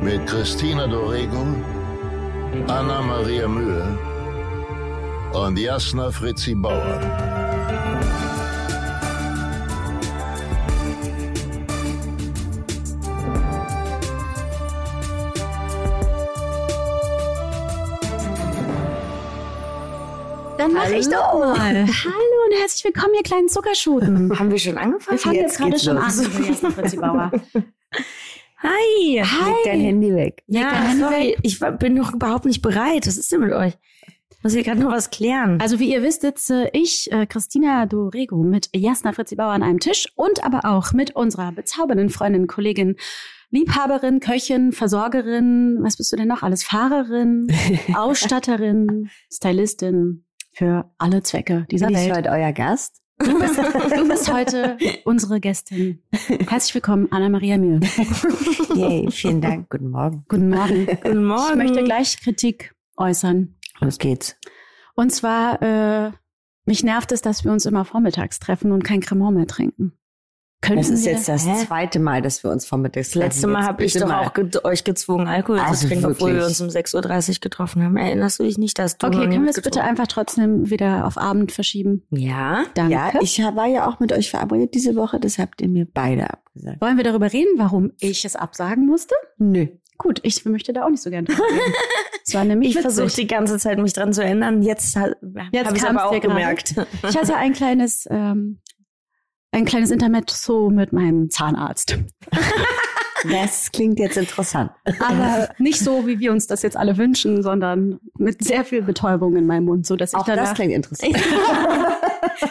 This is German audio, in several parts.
mit Christina Dorego, Anna Maria Mühe und Jasna Fritzi Bauer. Dann mache ich doch mal. Hallo und herzlich willkommen, ihr kleinen Zuckerschoten. Haben wir schon angefangen? Wir fangen jetzt, gerade schon an. Jasna Fritzi Bauer. Hi. Hi. Leg dein Handy weg. Ja, Handy sorry, weg. ich bin noch überhaupt nicht bereit. Was ist denn mit euch? Ich muss hier gerade noch was klären. Also wie ihr wisst, sitze ich, äh, Christina Dorego, mit Jasna Fritzi Bauer an einem Tisch und aber auch mit unserer bezaubernden Freundin, Kollegin, Liebhaberin, Köchin, Versorgerin, was bist du denn noch alles? Fahrerin, Ausstatterin, Stylistin für alle Zwecke dieser ich Welt. heute euer Gast? Du bist, du bist heute unsere Gästin. Herzlich willkommen, Anna-Maria Mühe. Yay, vielen Dank. Guten Morgen. Guten Morgen. Guten Morgen. Ich möchte gleich Kritik äußern. Los geht's. Und zwar, äh, mich nervt es, dass wir uns immer vormittags treffen und kein Cremant mehr trinken. Könnten Das ist wir, jetzt das Hä? zweite Mal, dass wir uns vormittags Das letzte Mal habe ich doch auch ge euch gezwungen, Alkohol Also zu trinken, obwohl wir uns um 6.30 Uhr getroffen haben. Erinnerst du dich nicht, dass du Okay, können wir es bitte einfach trotzdem wieder auf Abend verschieben? Ja. Danke. Ja, ich war ja auch mit euch verabredet diese Woche, das habt ihr mir beide abgesagt. Wollen wir darüber reden, warum ich es absagen musste? Nö. Gut, ich möchte da auch nicht so gerne drüber reden. Es war nämlich Ich versuche die ganze Zeit, mich dran zu erinnern. Jetzt, ha- Jetzt habe ich kam's aber auch gerade. gemerkt. Ich hatte ein kleines, ähm, ein kleines Intermezzo mit meinem Zahnarzt. Das klingt jetzt interessant. Aber nicht so, wie wir uns das jetzt alle wünschen, sondern mit sehr viel Betäubung in meinem Mund, so dass ich Auch das danach klingt interessant.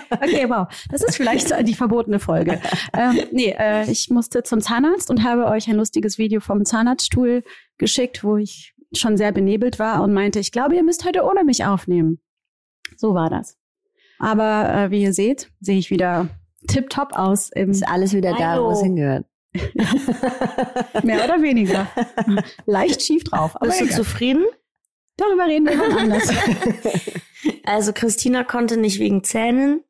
Okay, wow. Das ist vielleicht die verbotene Folge. ähm, nee, äh, ich musste zum Zahnarzt und habe euch ein lustiges Video vom Zahnarztstuhl geschickt, wo ich schon sehr benebelt war und meinte, ich glaube, ihr müsst heute ohne mich aufnehmen. So war das. Aber äh, wie ihr seht, sehe ich wieder tipptopp aus, im, Ist alles wieder da, Hallo. wo es hingehört. mehr oder weniger. Leicht schief drauf. Aber Bist du egal. zufrieden? darüber reden wir wann anders. Also Christina konnte nicht wegen Zähnen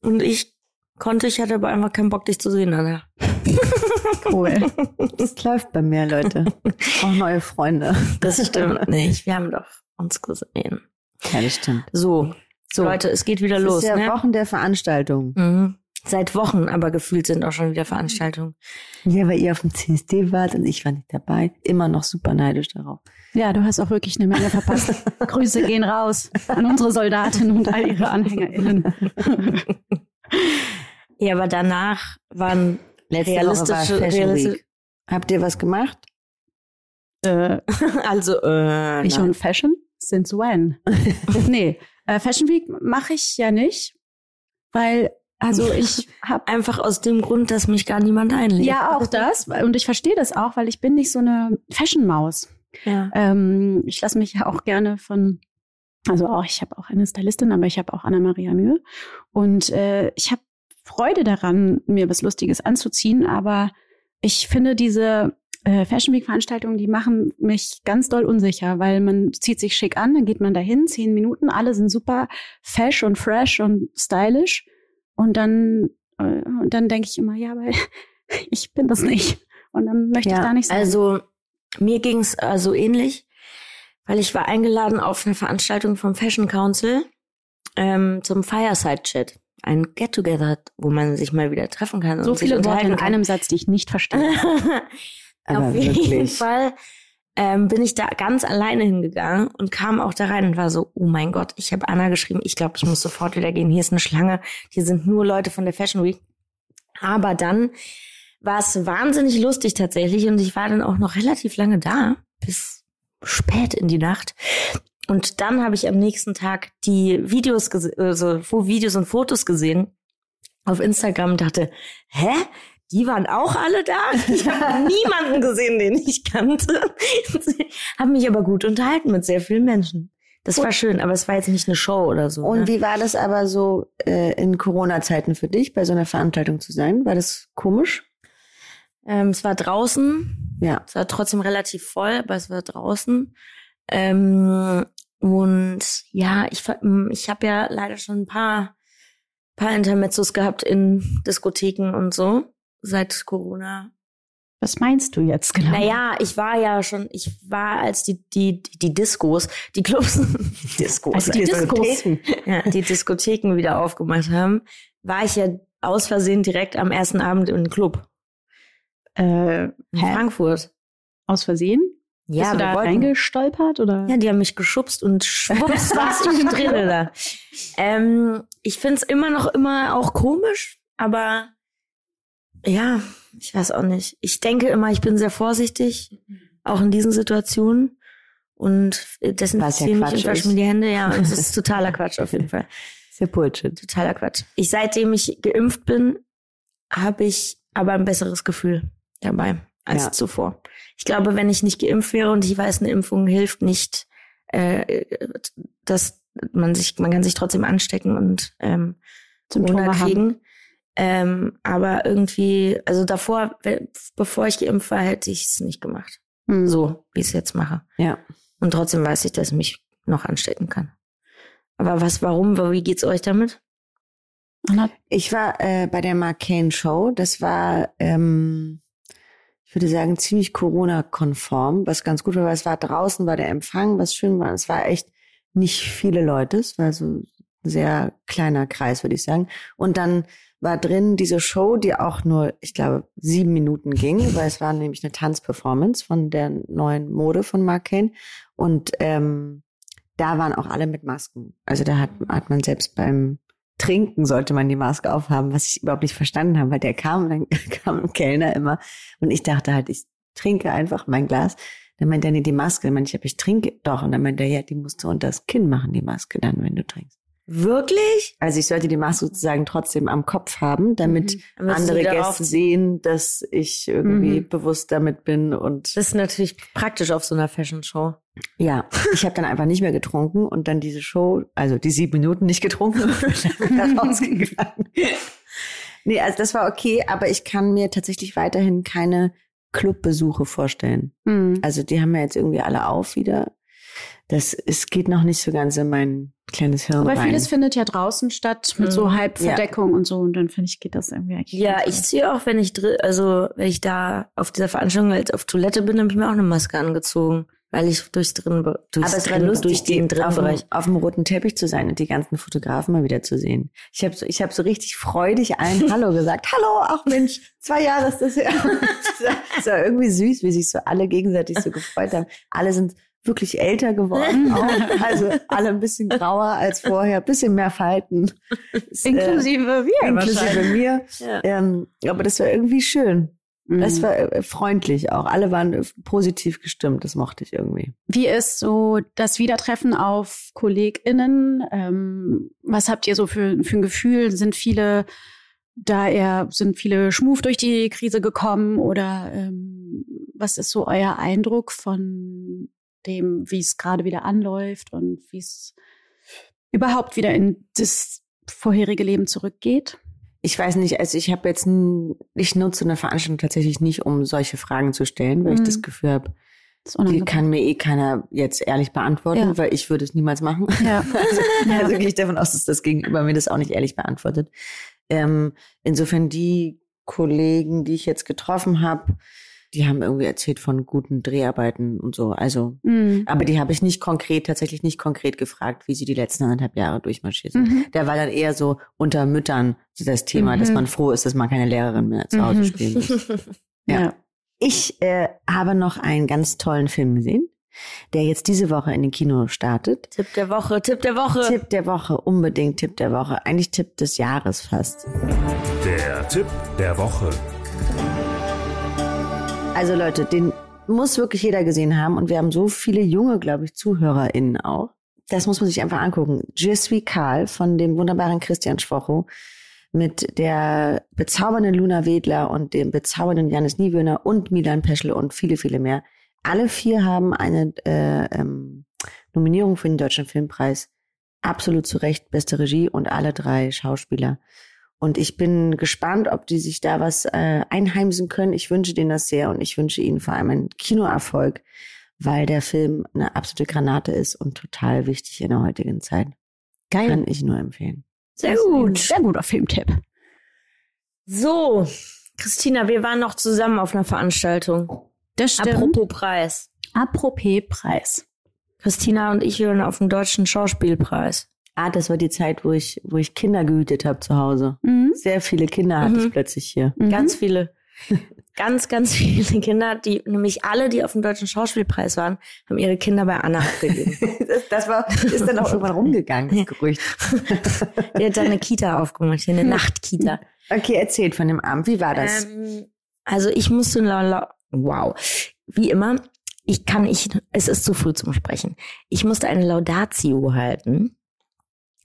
und ich konnte, ich hatte aber einfach keinen Bock, dich zu sehen, Anna. cool. Das läuft bei mir, Leute. Ich brauche neue Freunde. Das stimmt nicht. Wir haben doch uns gesehen. Ja, das stimmt. So, So, Leute, es geht wieder es los. ist ja ne? Wochen der Veranstaltung. Mhm. Seit Wochen, aber gefühlt sind auch schon wieder Veranstaltungen. Ja, weil ihr auf dem CSD wart und ich war nicht dabei. Immer noch super neidisch darauf. Ja, du hast auch wirklich eine Menge verpasst. Grüße gehen raus an unsere Soldatinnen und all ihre AnhängerInnen. Ja, aber danach waren Letzte Woche war realistische, Fashion realistische Week. Habt ihr was gemacht? äh, also äh, ich und Fashion? Since when? nee, äh, Fashion Week mache ich ja nicht, weil, also ich habe einfach aus dem Grund, dass mich gar niemand einlädt. ja auch das und ich verstehe das auch, weil ich bin nicht so eine Fashion-Maus. Ja. Ähm, ich lasse mich ja auch gerne von, also auch, ich habe auch eine Stylistin, aber ich habe auch Anna-Maria Mühe. Und äh, ich habe Freude daran, mir was Lustiges anzuziehen, aber ich finde diese äh, Fashion Week-Veranstaltungen, die machen mich ganz doll unsicher, weil man zieht sich schick an, dann geht man dahin, zehn Minuten, alle sind super fesch und fresh und stylish. Und dann, äh, und dann denke ich immer, ja, aber ich bin das nicht. Und dann möchte ich Ja, da nicht sein. Also mir ging's also ähnlich, weil ich war eingeladen auf eine Veranstaltung vom Fashion Council ähm, zum Fireside Chat. Ein Get-Together, wo man sich mal wieder treffen kann. so und sich viele Worte unterhalten in kann. einem Satz, die ich nicht verstehe. Aber Auf jeden wirklich. Fall ähm, bin ich da ganz alleine hingegangen und kam auch da rein und war so, oh mein Gott, ich habe Anna geschrieben, ich glaube, ich muss sofort wieder gehen. Hier ist eine Schlange, hier sind nur Leute von der Fashion Week. Aber dann war es wahnsinnig lustig tatsächlich und ich war dann auch noch relativ lange da, bis spät in die Nacht. Und dann habe ich am nächsten Tag die Videos, also Videos und Fotos gesehen auf Instagram und dachte, hä? Die waren auch alle da. Ich habe niemanden gesehen, den ich kannte. habe mich aber gut unterhalten mit sehr vielen Menschen. Das war schön, aber es war jetzt nicht eine Show oder so. Und ne? wie war das aber so äh, in Corona-Zeiten für dich, bei so einer Veranstaltung zu sein? War das komisch? Ähm, es war draußen. Ja. Es war trotzdem relativ voll, aber es war draußen. Ähm, und ja, ich, ver- ich habe ja leider schon ein paar, paar Intermezzos gehabt in Diskotheken und so seit Corona. Was meinst du jetzt genau? Naja, ich war ja schon, ich war als die, die, die Discos, die Clubs, die Discos, Also die Discos. ja, die Diskotheken wieder aufgemacht haben, war ich ja aus Versehen direkt am ersten Abend im Club Äh, in Hä? Frankfurt. aus Versehen? Bist du da wollten- reingestolpert oder? Ja, die haben mich geschubst und schwupps warst du drin da. Ähm, ich find's immer noch immer auch komisch, aber ja, ich weiß auch nicht. Ich denke immer, ich bin sehr vorsichtig, auch in diesen Situationen. Und desinfiziere mich Quatsch und wasche mir die Hände. Ja, und es ist totaler Quatsch auf jeden Fall. Ja Bullshit. Totaler Quatsch. Ich, seitdem ich geimpft bin, habe ich aber ein besseres Gefühl dabei als Ja. zuvor. Ich glaube, wenn ich nicht geimpft wäre und ich weiß, eine Impfung hilft nicht, äh, dass man sich, man kann sich trotzdem anstecken und ähm, Symptome Corona haben. Ähm, aber irgendwie, also davor, bevor ich geimpft war, hätte ich es nicht gemacht. Hm. So, wie ich es jetzt mache. Ja. Und trotzdem weiß ich, dass ich mich noch anstecken kann. Aber was, warum, wie geht's euch damit? Ich war äh, bei der Mark Kane Show. Das war, ähm, ich würde sagen, ziemlich Corona-konform, was ganz gut war, weil es war draußen, war der Empfang, was schön war. Es war echt nicht viele Leute. Es war so sehr kleiner Kreis, würde ich sagen. Und dann war drin diese Show, die auch nur, ich glaube, sieben Minuten ging, weil es war nämlich eine Tanzperformance von der neuen Mode von Mark Kane. Und ähm, da waren auch alle mit Masken. Also da hat, hat man selbst beim Trinken sollte man die Maske aufhaben, was ich überhaupt nicht verstanden habe, weil der kam und dann kam ein Kellner immer und ich dachte halt, ich trinke einfach mein Glas. Dann meinte er, nee, die Maske. Dann meinte ich, ich trinke doch. Und dann meinte er, ja, die musst du unter das Kinn machen, die Maske dann, wenn du trinkst. Wirklich? Also ich sollte die Maske sozusagen trotzdem am Kopf haben, damit Mhm. Andere Gäste sehen, dass ich irgendwie Mhm. bewusst damit bin und Das ist natürlich praktisch auf so einer Fashion Show. ja, ich habe dann einfach nicht mehr getrunken und dann diese Show, also die sieben Minuten nicht getrunken und dann rausgegangen. Nee, also das war okay, aber ich kann mir tatsächlich weiterhin keine Clubbesuche vorstellen. hm. Also die haben ja jetzt irgendwie alle auf wieder. Das es geht noch nicht so ganz in mein kleines Hirn Aber rein. vieles findet ja draußen statt mit so Mhm. Halbverdeckung und so. Und dann finde ich, geht das irgendwie eigentlich. Ja, ich ziehe auch, wenn ich drin, also wenn ich da auf dieser Veranstaltung als auf Toilette bin, habe ich mir auch eine Maske angezogen, weil ich durchs drin, durchs aber es war drin, lustig, durch den die- auf, dem, Drinnenbereich. auf dem roten Teppich zu sein und die ganzen Fotografen mal wieder zu sehen. Ich habe so, ich habe so richtig freudig allen Hallo gesagt. Hallo, ach Mensch, zwei Jahre ist das her. War- Es war irgendwie süß, wie sich so alle gegenseitig so gefreut haben. Alle sind wirklich älter geworden, auch. also alle ein bisschen grauer als vorher, bisschen mehr Falten. Äh, Inklusive wir inklusive mir. Ja. Ähm, aber das war irgendwie schön. Mhm. Das war äh, freundlich auch. Alle waren äh, positiv gestimmt. Das mochte ich irgendwie. Wie ist so das Wiedertreffen auf KollegInnen? Ähm, was habt ihr so für, für ein Gefühl? Sind viele da eher, sind viele schmuf durch die Krise gekommen oder ähm, was ist so euer Eindruck von dem, wie es gerade wieder anläuft und wie es überhaupt wieder in das vorherige Leben zurückgeht? Ich weiß nicht, also ich habe jetzt, ich nutze eine Veranstaltung tatsächlich nicht, um solche Fragen zu stellen, weil ich Mhm. das Gefühl habe, die kann mir eh keiner jetzt ehrlich beantworten, Ja. weil ich würde es niemals machen. Ja. Also, Ja. also gehe ich davon aus, dass das Gegenüber mir das auch nicht ehrlich beantwortet. Ähm, insofern die Kollegen, die ich jetzt getroffen habe, die haben irgendwie erzählt von guten Dreharbeiten und so. Also, Mhm. aber die habe ich nicht konkret, tatsächlich nicht konkret gefragt, wie sie die letzten anderthalb Jahre durchmarschiert sind. Mhm. Da war dann eher so unter Müttern so das Thema, dass Mhm. man froh ist, dass man keine Lehrerin mehr zu Hause Mhm. spielen muss. Ja. ja. Ich äh, habe noch einen ganz tollen Film gesehen, der jetzt diese Woche in den Kino startet. Tipp der Woche, Tipp der Woche. Tipp der Woche, unbedingt Tipp der Woche. Eigentlich Tipp des Jahres fast. Der Tipp der Woche. Also Leute, den muss wirklich jeder gesehen haben und wir haben so viele junge, glaube ich, ZuhörerInnen auch. Das muss man sich einfach angucken. Je Karl von dem wunderbaren Christian Schwocho mit der bezaubernden Luna Wedler und dem bezaubernden Janis Niewöhner und Milan Peschel und viele, viele mehr. Alle vier haben eine äh, ähm, Nominierung für den Deutschen Filmpreis. Absolut zu Recht, beste Regie und alle drei Schauspieler. Und ich bin gespannt, ob die sich da was äh, einheimsen können. Ich wünsche denen das sehr und ich wünsche ihnen vor allem einen Kinoerfolg, weil der Film eine absolute Granate ist und total wichtig in der heutigen Zeit. Geil. Kann ich nur empfehlen. Sehr gut. Sehr guter Filmtipp. So, Christina, wir waren noch zusammen auf einer Veranstaltung. Das stimmt. Apropos Preis. Apropos Preis. Christina und ich hören auf den Deutschen Schauspielpreis. Ah, das war die Zeit, wo ich, wo ich Kinder gehütet habe zu Hause. Mhm. Sehr viele Kinder hatte Mhm. ich plötzlich hier. Mhm. Ganz viele. ganz, ganz viele Kinder, die, nämlich alle, die auf dem Deutschen Schauspielpreis waren, haben ihre Kinder bei Anna abgegeben. Das, das war, ist dann auch irgendwann rumgegangen, das Gerücht. Die hat da eine Kita aufgemacht, hier eine Nachtkita. Okay, erzählt von dem Abend. Wie war das? Ähm, also ich musste, la, la, wow, wie immer, ich kann, ich, es ist zu früh zum Sprechen. Ich musste eine Laudatio halten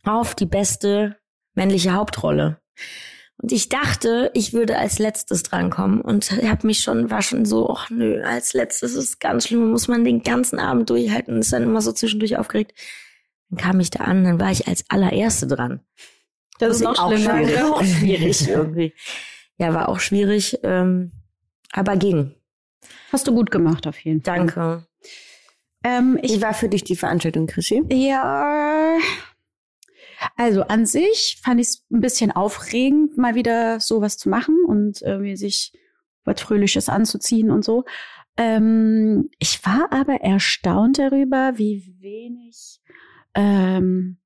auf die beste männliche Hauptrolle. Und ich dachte, ich würde als letztes drankommen und habe mich schon, war schon so, ach nö, als letztes ist ganz schlimm, muss man den ganzen Abend durchhalten und ist dann immer so zwischendurch aufgeregt. Dann kam ich da an, dann war ich als allererste dran. Das ist ich schlimmer. sagen, Auch schwierig irgendwie. Ja, war auch schwierig, ähm, aber ging. Hast du gut gemacht, auf jeden Fall. Danke. Ähm, Wie ich, war für dich die Veranstaltung, Chrissy? ja, also an sich fand ich es ein bisschen aufregend, mal wieder sowas zu machen und irgendwie sich was Fröhliches anzuziehen und so. Ähm, ich war aber erstaunt darüber, wie wenig ähm,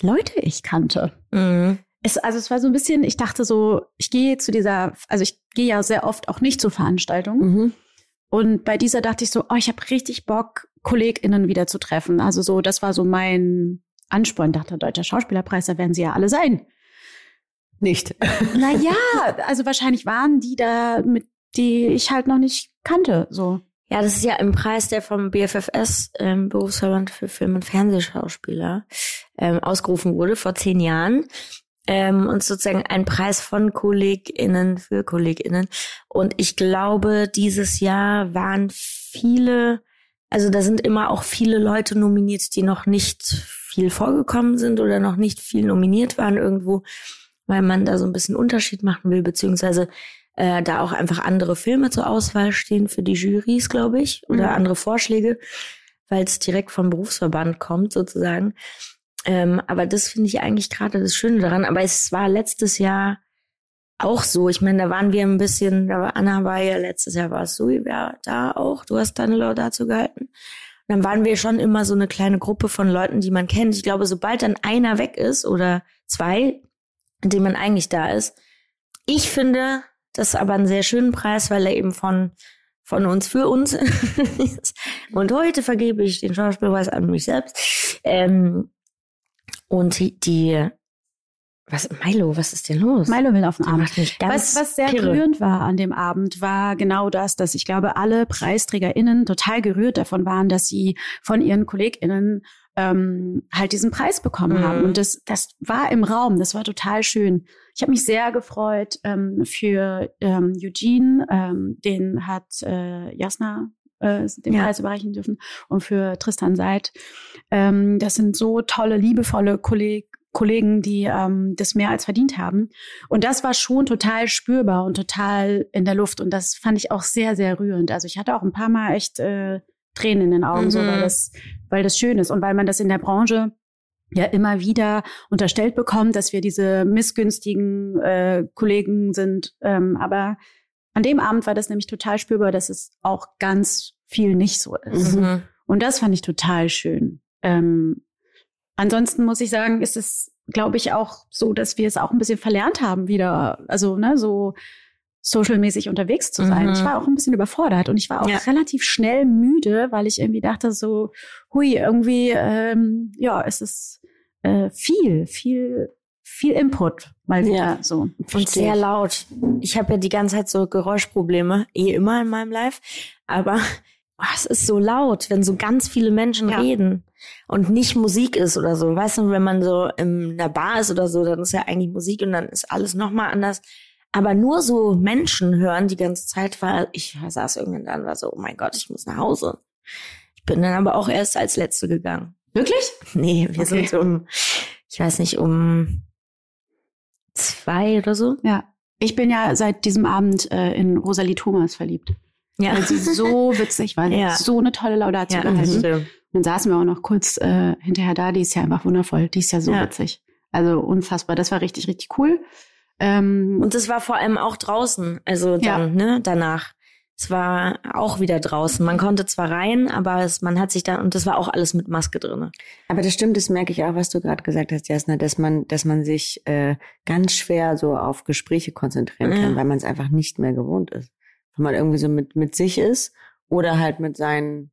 Leute ich kannte. Mhm. Es, also es war so ein bisschen, ich dachte so, ich gehe zu dieser, also ich gehe ja sehr oft auch nicht zu Veranstaltungen. Mhm. Und bei dieser dachte ich so, oh, ich habe richtig Bock, KollegInnen wieder zu treffen. Also so, das war so mein Ansporn. Dachte, Deutscher Schauspielerpreis, da werden sie ja alle sein. Nicht. Naja, also wahrscheinlich waren die da, mit die ich halt noch nicht kannte. So. Ja, das ist ja im Preis, der vom BFFS, ähm, Berufsverband für Film- und Fernsehschauspieler, ähm, ausgerufen wurde vor zehn Jahren. Ähm, und sozusagen ein Preis von KollegInnen für KollegInnen. Und ich glaube, dieses Jahr waren viele, also da sind immer auch viele Leute nominiert, die noch nicht viel vorgekommen sind oder noch nicht viel nominiert waren irgendwo, weil man da so ein bisschen Unterschied machen will, beziehungsweise äh, da auch einfach andere Filme zur Auswahl stehen für die Jurys, glaube ich, oder Mhm. andere Vorschläge, weil es direkt vom Berufsverband kommt sozusagen. Ähm, aber das finde ich eigentlich gerade das Schöne daran. Aber es war letztes Jahr auch so. Ich meine, da waren wir ein bisschen, da war Anna war ja letztes Jahr war es so, ja, da auch. Du hast deine Laudatio gehalten. Und dann waren wir schon immer so eine kleine Gruppe von Leuten, die man kennt. Ich glaube, sobald dann einer weg ist oder zwei, mit denen man eigentlich da ist, ich finde, das ist aber einen sehr schönen Preis, weil er eben von, von uns für uns ist. Und heute vergebe ich den Schauspielpreis an mich selbst. Ähm, und die, was, Milo, was ist denn los? Milo will auf den ganz Was, was sehr kirre. gerührend war an dem Abend, war genau das, dass ich glaube, alle PreisträgerInnen total gerührt davon waren, dass sie von ihren KollegInnen ähm, halt diesen Preis bekommen Mhm. haben. Und das, das war im Raum, das war total schön. Ich habe mich sehr gefreut ähm, für ähm, Eugene, ähm, den hat äh, Jasna äh, den Ja. Preis überreichen dürfen und für Tristan Seid. Ähm, das sind so tolle, liebevolle Kolleg Kollegen, die ähm, das mehr als verdient haben. Und das war schon total spürbar und total in der Luft. Und das fand ich auch sehr, sehr rührend. Also ich hatte auch ein paar Mal echt äh, Tränen in den Augen, so Mhm. weil das, weil das schön ist und weil man das in der Branche ja immer wieder unterstellt bekommt, dass wir diese missgünstigen äh, Kollegen sind. Ähm, aber an dem Abend war das nämlich total spürbar, dass es auch ganz viel nicht so ist. Mhm. Und das fand ich total schön. Ähm, ansonsten muss ich sagen, ist es, glaube ich, auch so, dass wir es auch ein bisschen verlernt haben, wieder, also ne, so socialmäßig unterwegs zu sein. Mhm. Ich war auch ein bisschen überfordert und ich war auch Ja. relativ schnell müde, weil ich irgendwie dachte so, hui, irgendwie, ähm, ja, es ist äh, viel, viel, viel Input mal wieder Ja. so. Und sehr laut. Ich habe ja die ganze Zeit so Geräuschprobleme, eh immer in meinem Live. Aber oh, es ist so laut, wenn so ganz viele Menschen Ja. reden und nicht Musik ist oder so. Weißt du, wenn man so in einer Bar ist oder so, dann ist ja eigentlich Musik und dann ist alles nochmal anders. Aber nur so Menschen hören die ganze Zeit, war, ich saß irgendwann da und war so, oh mein Gott, ich muss nach Hause. Ich bin dann aber auch erst als Letzte gegangen. Wirklich? Nee, wir Okay. sind um, ich weiß nicht, um zwei oder so. Ja. Ich bin ja seit diesem Abend äh, in Rosalie Thomas verliebt. Ja, Weil sie so witzig war. Sie Ja. so eine tolle Laudatio ja das gehalten. stimmt. Dann saßen wir auch noch kurz äh, hinterher da. Die ist ja einfach wundervoll. Die ist ja so Ja. witzig. Also unfassbar. Das war richtig, richtig cool. Ähm, Und das war vor allem auch draußen, also dann, Ja. ne, danach. Es war auch wieder draußen. Man konnte zwar rein, aber es, man hat sich dann, und das war auch alles mit Maske drinne. Aber das stimmt, das merke ich auch, was du gerade gesagt hast, Jasna, dass man, dass man sich äh, ganz schwer so auf Gespräche konzentrieren kann, weil man es einfach nicht mehr gewohnt ist. Wenn man irgendwie so mit, mit sich ist oder halt mit seinen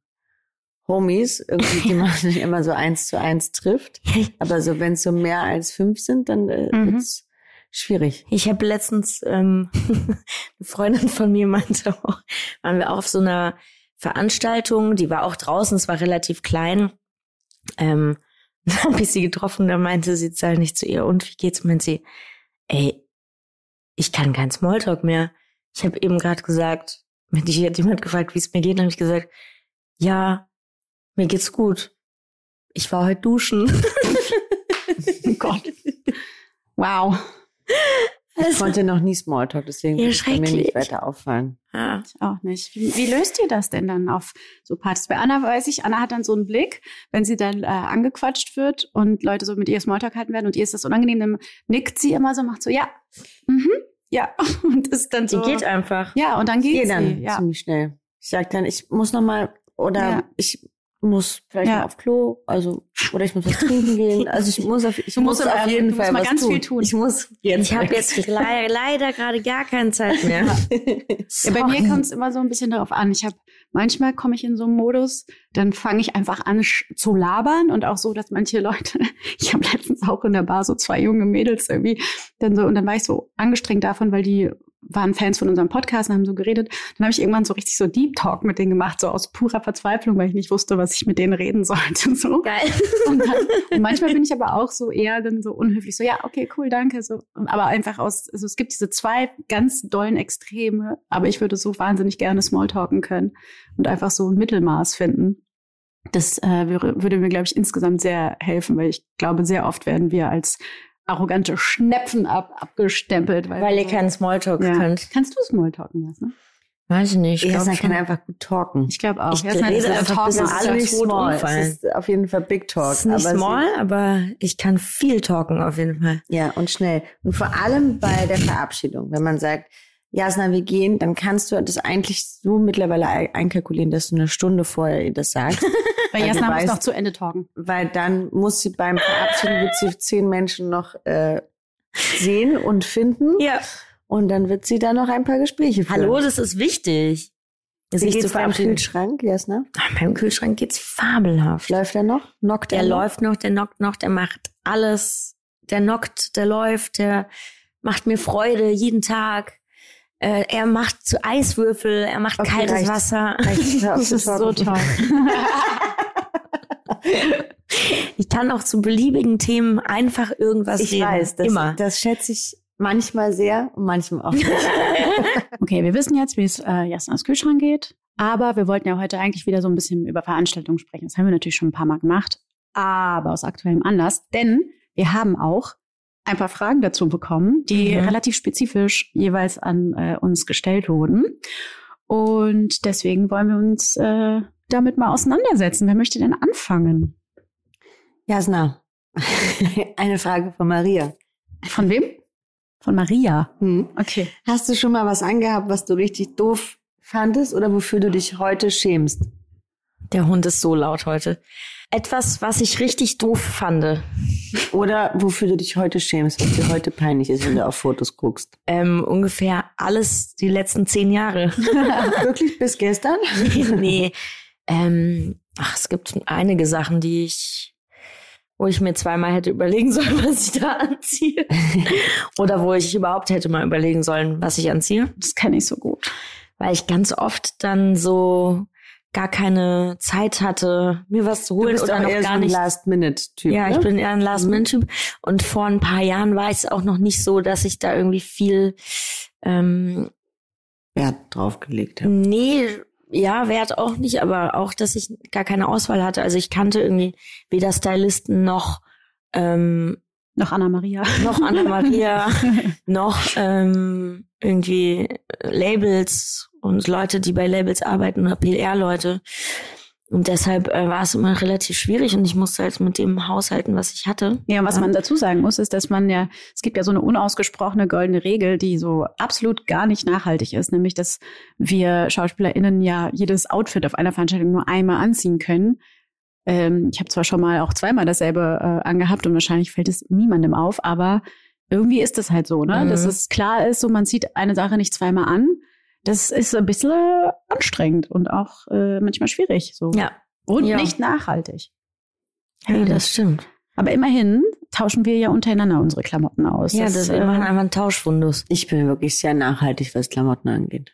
Homies, irgendwie, die man sich immer so eins zu eins trifft. Aber so, wenn es so mehr als fünf sind, dann äh, Mhm. wird's schwierig. Ich habe letztens, ähm, eine Freundin von mir meinte auch, waren wir auch auf so einer Veranstaltung, die war auch draußen, es war relativ klein. Ähm, dann habe ich sie getroffen, da meinte sie sei nicht zu ihr, und wie geht's? Meint sie, ey, ich kann kein Smalltalk mehr. Ich habe eben gerade gesagt, wenn dich hat jemand gefragt, wie es mir geht, habe ich gesagt, ja, mir geht's gut. Ich war heute duschen. oh Gott. Wow. Ich konnte noch nie Smalltalk, deswegen Ja, bei mir nicht weiter auffallen. Ja. Ich auch nicht. Wie, wie löst ihr das denn dann auf so Partys? Bei Anna weiß ich, Anna hat dann so einen Blick, wenn sie dann äh, angequatscht wird und Leute so mit ihr Smalltalk halten werden und ihr ist das unangenehm, dann nickt sie immer so, macht so, ja, mhm, ja. Und ist dann Die so. geht einfach. Ja, und dann geht sie. dann Ja. ziemlich schnell. Ich sag dann, ich muss noch mal oder Ja. ich muss vielleicht Ja. mal auf Klo, also oder ich muss was trinken gehen. Also ich muss auf, ich Du musst muss auf jeden Fall mal was ganz tun. viel tun. Ich muss jetzt. Ich habe jetzt le leider gerade gar keine Zeit mehr. Ja, bei mir kommt es immer so ein bisschen darauf an. Ich habe manchmal komme ich in so einen Modus, dann fange ich einfach an zu labern und auch so, dass manche Leute, ich habe letztens auch in der Bar so zwei junge Mädels irgendwie, dann so und dann war ich so angestrengt davon, weil die waren Fans von unserem Podcast und haben so geredet. Dann habe ich irgendwann so richtig so Deep Talk mit denen gemacht, so aus purer Verzweiflung, weil ich nicht wusste, was ich mit denen reden sollte. So. Geil. Und, dann, und manchmal bin ich aber auch so eher dann so unhöflich, so ja, okay, cool, danke. So, aber einfach aus, also es gibt diese zwei ganz dollen Extreme, aber ich würde so wahnsinnig gerne Smalltalken können und einfach so ein Mittelmaß finden. Das äh, würde, würde mir, glaube ich, insgesamt sehr helfen, weil ich glaube, sehr oft werden wir als arrogante Schnepfen ab, abgestempelt. Weil, Weil ihr keinen Smalltalk ja. könnt. Kannst du Smalltalken, Jasna? Weiß ich nicht. Ich Jasna kann einfach gut talken. Ich glaube auch. Ich Jasna rede ist einfach Talken, bis alle nicht small. umfallen. Es ist auf jeden Fall Big Talk. ist nicht aber small, aber ich kann viel talken auf jeden Fall. Ja, und schnell. Und vor allem bei der Verabschiedung. Wenn man sagt, Jasna, wir gehen, dann kannst du das eigentlich so mittlerweile ein- einkalkulieren, dass du eine Stunde vorher ihr das sagst. Weil Also Jasna muss weißt- noch zu Ende talken. weil dann muss sie beim Verabschieden wird sie zehn Menschen noch äh, sehen und finden Ja. und dann wird sie da noch ein paar Gespräche führen. Hallo, das ist wichtig. Wie Sich zu geht's beim. Kühlschrank, Jasna? Ah, Beim Kühlschrank geht's fabelhaft. Läuft er noch? Knockt Der er noch? läuft noch, der knockt noch, der macht alles. Der knockt, der läuft, der macht mir Freude jeden Tag. Äh, er macht zu Eiswürfel, er macht Okay, kaltes reicht. Wasser. Reicht, Das ist so toll. Ich kann auch zu beliebigen Themen einfach irgendwas Ich reden. weiß, das, Immer. das schätze ich manchmal sehr und manchmal auch nicht. Okay, wir wissen jetzt, wie es äh, Jasnas Kühlschrank geht. Aber wir wollten ja heute eigentlich wieder so ein bisschen über Veranstaltungen sprechen. Das haben wir natürlich schon ein paar Mal gemacht. Aber aus aktuellem Anlass. Denn wir haben auch ein paar Fragen dazu bekommen, die Mhm. relativ spezifisch jeweils an äh, uns gestellt wurden. Und deswegen wollen wir uns äh, damit mal auseinandersetzen. Wer möchte denn anfangen? Jasna, eine Frage von Maria. Von wem? Von Maria. Hm. Okay. Hast du schon mal was angehabt, was du richtig doof fandest oder wofür du dich heute schämst? Der Hund ist so laut heute. Etwas, was ich richtig doof fand. Oder wofür du dich heute schämst, was dir heute peinlich ist, wenn du auf Fotos guckst? Ähm, ungefähr alles die letzten zehn Jahre. Wirklich bis gestern? nee, nee. Ähm, ach, es gibt einige Sachen, die ich, wo ich mir zweimal hätte überlegen sollen, was ich da anziehe. Oder wo ich überhaupt hätte mal überlegen sollen, was ich anziehe. Das kenne ich so gut. Weil ich ganz oft dann so gar keine Zeit hatte, mir was zu Du holen bist oder auch noch eher so gar ein nicht. Last-Minute-Typ. ja, ich ne? bin eher ein Last-Minute-Typ. Und vor ein paar Jahren war es auch noch nicht so, dass ich da irgendwie viel ähm, Wert draufgelegt habe. Nee, ja, Wert auch nicht, aber auch, dass ich gar keine Auswahl hatte. Also ich kannte irgendwie weder Stylisten noch ähm, Noch Anna-Maria. noch Anna-Maria, noch ähm, irgendwie Labels und Leute, die bei Labels arbeiten oder PR-Leute. Und deshalb äh, war es immer relativ schwierig und ich musste halt mit dem haushalten, was ich hatte. Ja, und was man dazu sagen muss, ist, dass man ja, es gibt ja so eine unausgesprochene goldene Regel, die so absolut gar nicht nachhaltig ist, nämlich, dass wir SchauspielerInnen ja jedes Outfit auf einer Veranstaltung nur einmal anziehen können. Ähm, ich habe zwar schon mal auch zweimal dasselbe äh, angehabt und wahrscheinlich fällt es niemandem auf, aber irgendwie ist es halt so, ne? Mhm. Dass es klar ist, so man zieht eine Sache nicht zweimal an. Das ist ein bisschen anstrengend und auch äh, manchmal schwierig. So. Ja, Und Ja. nicht nachhaltig. ja das stimmt. Aber immerhin tauschen wir ja untereinander unsere Klamotten aus. Ja, das, wir äh, machen einfach einen Tauschfundus. Ich bin wirklich sehr nachhaltig, was Klamotten angeht.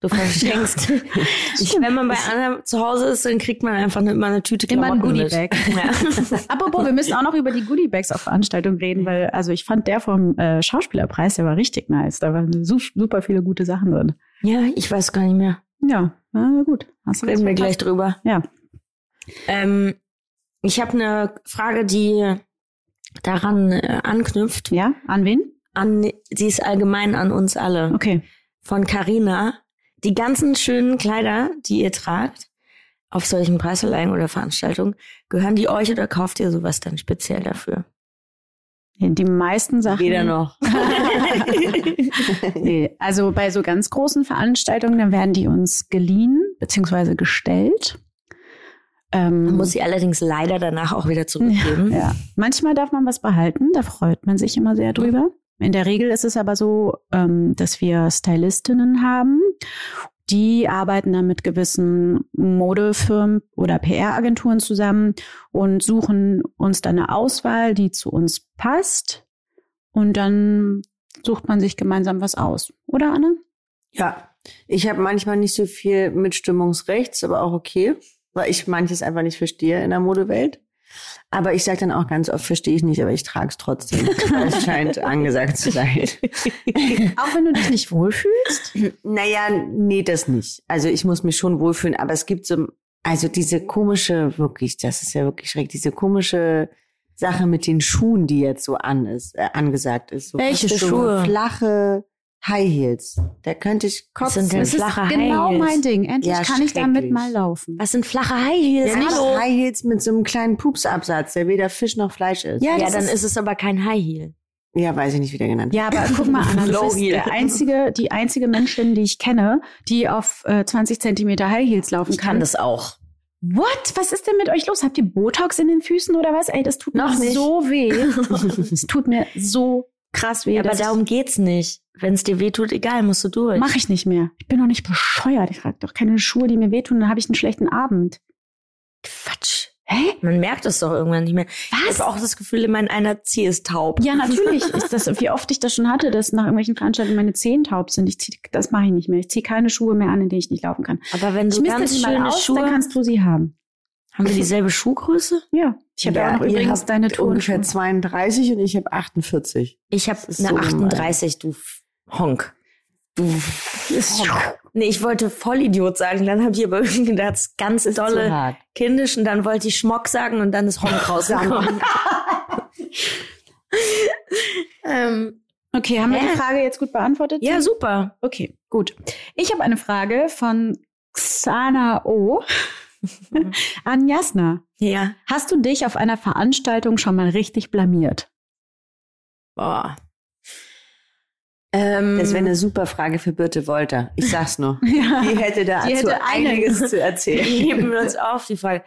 Du verschenkst. wenn man bei Anna zu Hause ist, dann kriegt man einfach immer eine Tüte Immer ein Klamotten. Goodiebag. Ja. Apropos, wir müssen auch noch über die Goodiebags auf Veranstaltungen reden, weil also ich fand der vom äh, Schauspielerpreis, der war richtig nice. Da waren su super viele gute Sachen drin. Ja, ich weiß gar nicht mehr. Ja, na gut. Hast Reden wir gleich drüber. Ja. Ähm, ich habe eine Frage, die daran äh, anknüpft. Ja, an wen? An, sie ist allgemein an uns alle. Okay. Von Carina. Die ganzen schönen Kleider, die ihr tragt, auf solchen Preisverleihungen oder Veranstaltungen, gehören die euch oder kauft ihr sowas dann speziell dafür? Die meisten Sachen. Weder noch. nee, also bei so ganz großen Veranstaltungen, dann werden die uns geliehen beziehungsweise gestellt. Ähm, Man muss sie allerdings leider danach auch wieder zurückgeben. Ja, manchmal darf man was behalten, da freut man sich immer sehr drüber. In der Regel ist es aber so, ähm, dass wir Stylistinnen haben, die arbeiten dann mit gewissen Modefirmen oder PR-Agenturen zusammen und suchen uns dann eine Auswahl, die zu uns passt. Und dann sucht man sich gemeinsam was aus. Oder, Anne? Ja, ich habe manchmal nicht so viel Mitstimmungsrechts, aber auch okay, weil ich manches einfach nicht verstehe in der Modewelt. Aber ich sage dann auch ganz oft, verstehe ich nicht, aber ich trage es trotzdem. es scheint angesagt zu sein. Auch wenn du dich nicht wohlfühlst? Naja, nee, das nicht. Also ich muss mich schon wohlfühlen, aber es gibt so, also diese komische, wirklich, das ist ja wirklich schräg, diese komische Sache mit den Schuhen, die jetzt so an ist, äh, angesagt ist. So Welche so Schuhe? Flache High Heels. Da könnte ich kotzen. sind denn Das ist Flache genau High Heels. mein Ding. Endlich Ja, kann ich damit mal laufen. Was sind flache High Heels? Ja, nicht Hallo? High Heels mit so einem kleinen Pupsabsatz, der weder Fisch noch Fleisch ist. Ja, Ja, dann ist- ist es aber kein High Heel. Ja, weiß ich nicht, wie der genannt Ja, aber guck mal, Anna, du bist der einzige, die einzige Menschin, die ich kenne, die auf äh, 20 Zentimeter High Heels laufen Ich kann. kann das auch. What? Was ist denn mit euch los? Habt ihr Botox in den Füßen oder was? Ey, das tut Noch mir nicht. so weh. Es tut mir so krass weh. aber darum geht's nicht. Wenn es dir wehtut, egal, musst du durch. mache ich nicht mehr. Ich bin doch nicht bescheuert. Ich trage doch keine Schuhe, die mir wehtun. Dann habe ich einen schlechten Abend. Quatsch. Hä? Man merkt es doch irgendwann nicht mehr. Was? Ich habe auch das Gefühl, mein einer Zeh ist taub. Ja, natürlich ist das, wie oft ich das schon hatte, dass nach irgendwelchen Veranstaltungen meine Zehen taub sind. Ich zieh, das mache ich nicht mehr. Ich ziehe keine Schuhe mehr an, in denen ich nicht laufen kann. Aber wenn Ich du misste ganz die mal schöne aus, Schuhe dann kannst du sie haben. Haben wir dieselbe Schuhgröße? Ja. Ich habe ja, ihr übrigens habt deine ungefähr Turnschuhe. 32 und ich habe 48. Ich habe eine so gemein. 38, du F- Honk. Du Honk. Nee, ich wollte Vollidiot sagen, dann habe ich aber irgendwie gedacht, das ist ganz dolle kindisch und dann wollte ich Schmock sagen und dann ist Honk rausgekommen. ähm, Okay, haben wir Hä? die Frage jetzt gut beantwortet? ja, super. Okay, gut. Ich habe eine Frage von Xana O an Jasna. Ja. Hast du dich auf einer Veranstaltung schon mal richtig blamiert? Boah. Ähm, Das wäre eine super Frage für Birte Wolter. Ich sag's nur. Ja. Die hätte dazu Die hätte einiges zu erzählen. heben wir uns auf die Frage.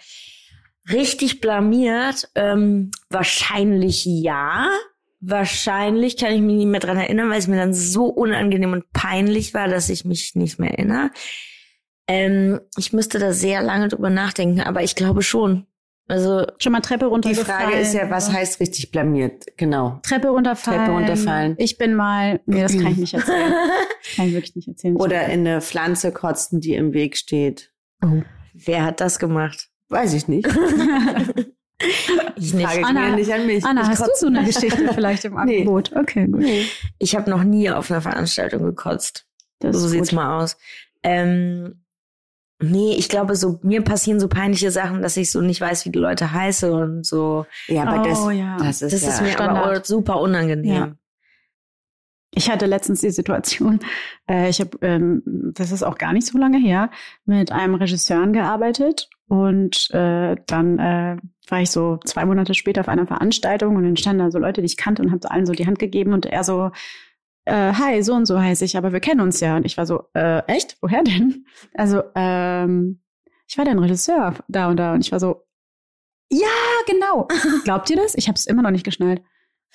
Richtig blamiert? Ähm, wahrscheinlich ja. Wahrscheinlich kann ich mich nicht mehr dran erinnern, weil es mir dann so unangenehm und peinlich war, dass ich mich nicht mehr erinnere. Ähm, ich müsste da sehr lange drüber nachdenken, aber ich glaube schon. Also Schon mal Treppe Die runtergefallen? Frage ist ja, was heißt richtig blamiert? Genau. Treppe runterfallen. Treppe runterfallen. Ich bin mal, nee, das kann ich nicht erzählen. kann ich wirklich nicht erzählen. Oder in eine Pflanze kotzen, die im Weg steht. oh. Wer hat das gemacht? Weiß ich nicht. Ich nicht. Frage Anna- nicht an mich. Anna, ich hast du so eine Geschichte vielleicht im Nee. Angebot? Okay, gut. Nee. Ich habe noch nie auf einer Veranstaltung gekotzt. Das so sieht's gut. mal aus. Ähm, nee, ich glaube, so mir passieren so peinliche Sachen, dass ich so nicht weiß, wie die Leute heiße und so. Ja, aber das, Oh, ja. das ist Das ja ist mir Standard. aber super unangenehm. Ja. Ich hatte letztens die Situation, äh, ich habe, ähm, das ist auch gar nicht so lange her, mit einem Regisseur gearbeitet und äh, dann äh, war ich so zwei Monate später auf einer Veranstaltung und dann standen da so Leute, die ich kannte und habe allen so die Hand gegeben und er so, äh, hi, so und so heiße ich, aber wir kennen uns ja. Und ich war so, äh, echt? Woher denn? Also, ähm, ich war dein Regisseur da und da und ich war so, ja, genau. Glaubt ihr das? Ich habe es immer noch nicht geschnallt.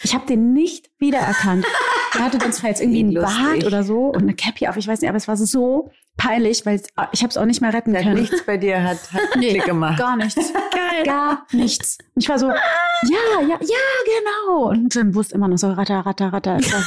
Ich habe den nicht wiedererkannt. Er hatte dann zwar jetzt irgendwie Wie einen Bart oder so und eine Cappy auf, ich weiß nicht, aber es war so peinlich, weil ich habe es auch nicht mehr retten können. nichts bei dir hat, hat Nee, Klick gemacht. Gar nichts. Geil. Gar nichts. Ich war so, ja, ja, ja, genau. Und dann wusste immer noch so ratter, ratter, ratter. Es war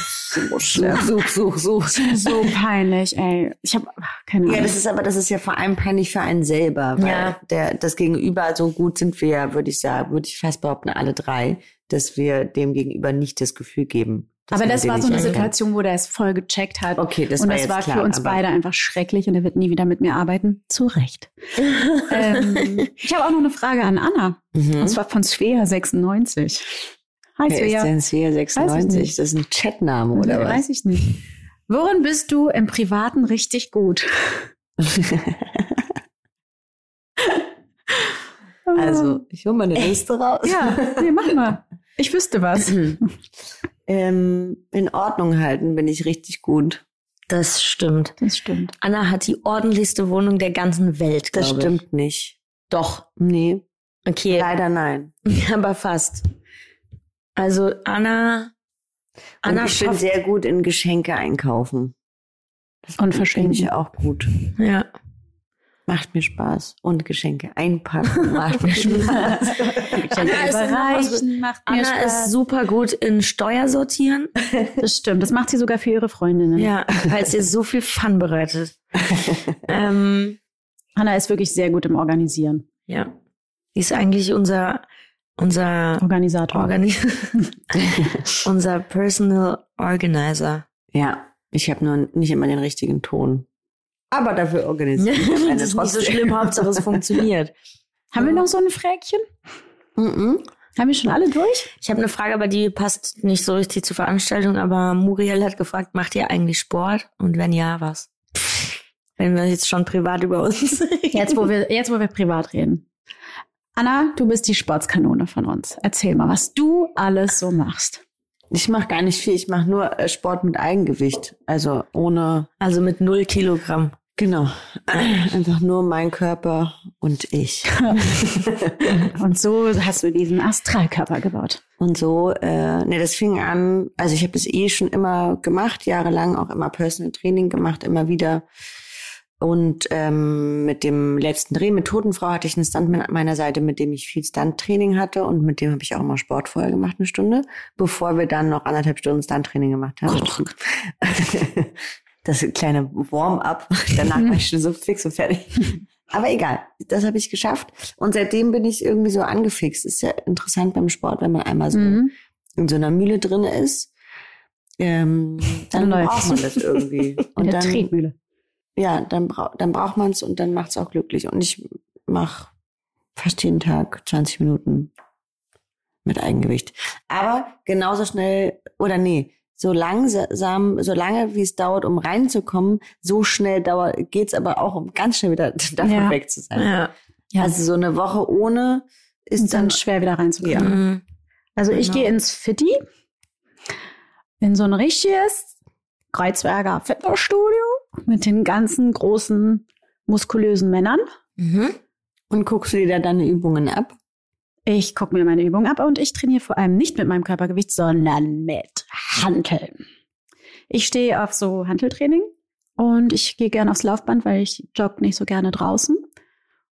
so schlimm. Such, such, such. So peinlich, ey. Ich habe keine Ahnung. Ja, das ist aber, das ist ja vor allem peinlich für einen selber, weil Ja. der, das Gegenüber, so gut sind wir ja, würde ich sagen, würde ich fast behaupten, alle drei, dass wir dem Gegenüber nicht das Gefühl geben. Dass aber das war so eine. Situation, wo der es voll gecheckt hat. Okay, das und war das war klar, für uns beide einfach schrecklich und er wird nie wieder mit mir arbeiten. Zu Recht. ähm, ich habe auch noch eine Frage an Anna. Mhm. Und zwar von Svea96. Hi Wer ist Svea. denn Svea Weiß 96? ich Das ist ein Chatname oder was? Weiß ich nicht. Worin bist du im Privaten richtig gut? also, ich hole mal eine Liste raus. Ja, nee, mach mal. Ich wüsste was. ähm, in Ordnung halten bin ich richtig gut. Das stimmt. Das stimmt. Anna hat die ordentlichste Wohnung der ganzen Welt, Das glaube stimmt nicht. Ich. Doch. Nee, Okay. leider nein. Aber fast. Also Anna, Anna Und ich bin schafft, sehr gut in Geschenke einkaufen. Das Und finde verschenken. ich auch gut. ja. Macht mir Spaß. Und Geschenke einpacken macht mir Spaß. Anna ist, Überreichen macht mir Anna ist Spaß. super gut in Steuersortieren. Das stimmt. Das macht sie sogar für ihre Freundinnen. Ja, weil es ihr so viel Fun bereitet. ähm, Anna ist wirklich sehr gut im Organisieren. ja. Die ist eigentlich unser, unser Organisator. Organi unser Personal Organizer. ja, ich habe nur nicht immer den richtigen Ton. Aber dafür organisiere ich das ist nicht so schlimm, Hauptsache es funktioniert. Haben wir noch so ein Fräkchen? Mhm. Haben wir schon alle durch? Ich habe eine Frage, aber die passt nicht so richtig zur Veranstaltung. Aber Muriel hat gefragt, macht ihr eigentlich Sport? Und wenn ja, was? Wenn wir jetzt schon privat über uns Jetzt, wo wir, jetzt, wo wir privat reden. Anna, du bist die Sportskanone von uns. Erzähl mal, was du alles so machst. Ich mache gar nicht viel. Ich mache nur äh, Sport mit Eigengewicht. Also ohne, Also mit null Kilogramm. Genau, einfach nur mein Körper und ich. Und so hast du diesen Astralkörper gebaut. Und so, äh, ne, das fing an, also ich habe das eh schon immer gemacht, jahrelang auch immer Personal Training gemacht, immer wieder. Und ähm, mit dem letzten Dreh mit Totenfrau hatte ich einen Stuntman an meiner Seite, mit dem ich viel Stunt-Training hatte und mit dem habe ich auch immer Sport vorher gemacht, eine Stunde, bevor wir dann noch anderthalb Stunden Stunt-Training gemacht haben. das kleine Warm-up, danach war ich schon so fix und fertig. Aber egal, das habe ich geschafft. Und seitdem bin ich irgendwie so angefixt. Ist ja interessant beim Sport, wenn man einmal so Mhm. in so einer Mühle drin ist. Ähm, dann Dann braucht man das irgendwie. In Und der dann, Tretmühle. ja, dann, brau dann braucht man es und dann macht es auch glücklich. Und ich mache fast jeden Tag 20 Minuten mit Eigengewicht. Aber genauso schnell, oder nee, so langsam, so lange wie es dauert, um reinzukommen, so schnell dauert, geht's aber auch, um ganz schnell wieder davon Ja. weg zu sein. Ja. Ja. Also so eine Woche ohne ist dann dann schwer wieder reinzukommen. Ja. Mhm. Also ich Genau. gehe ins Fitti, in so ein richtiges Kreuzberger Fitnessstudio mit den ganzen großen muskulösen Männern. Mhm. und guckst du dir da deine Übungen ab? Ich gucke mir meine Übungen ab und ich trainiere vor allem nicht mit meinem Körpergewicht, sondern mit Hanteln. Ich stehe auf so Hanteltraining und ich gehe gerne aufs Laufband, weil ich jogge nicht so gerne draußen.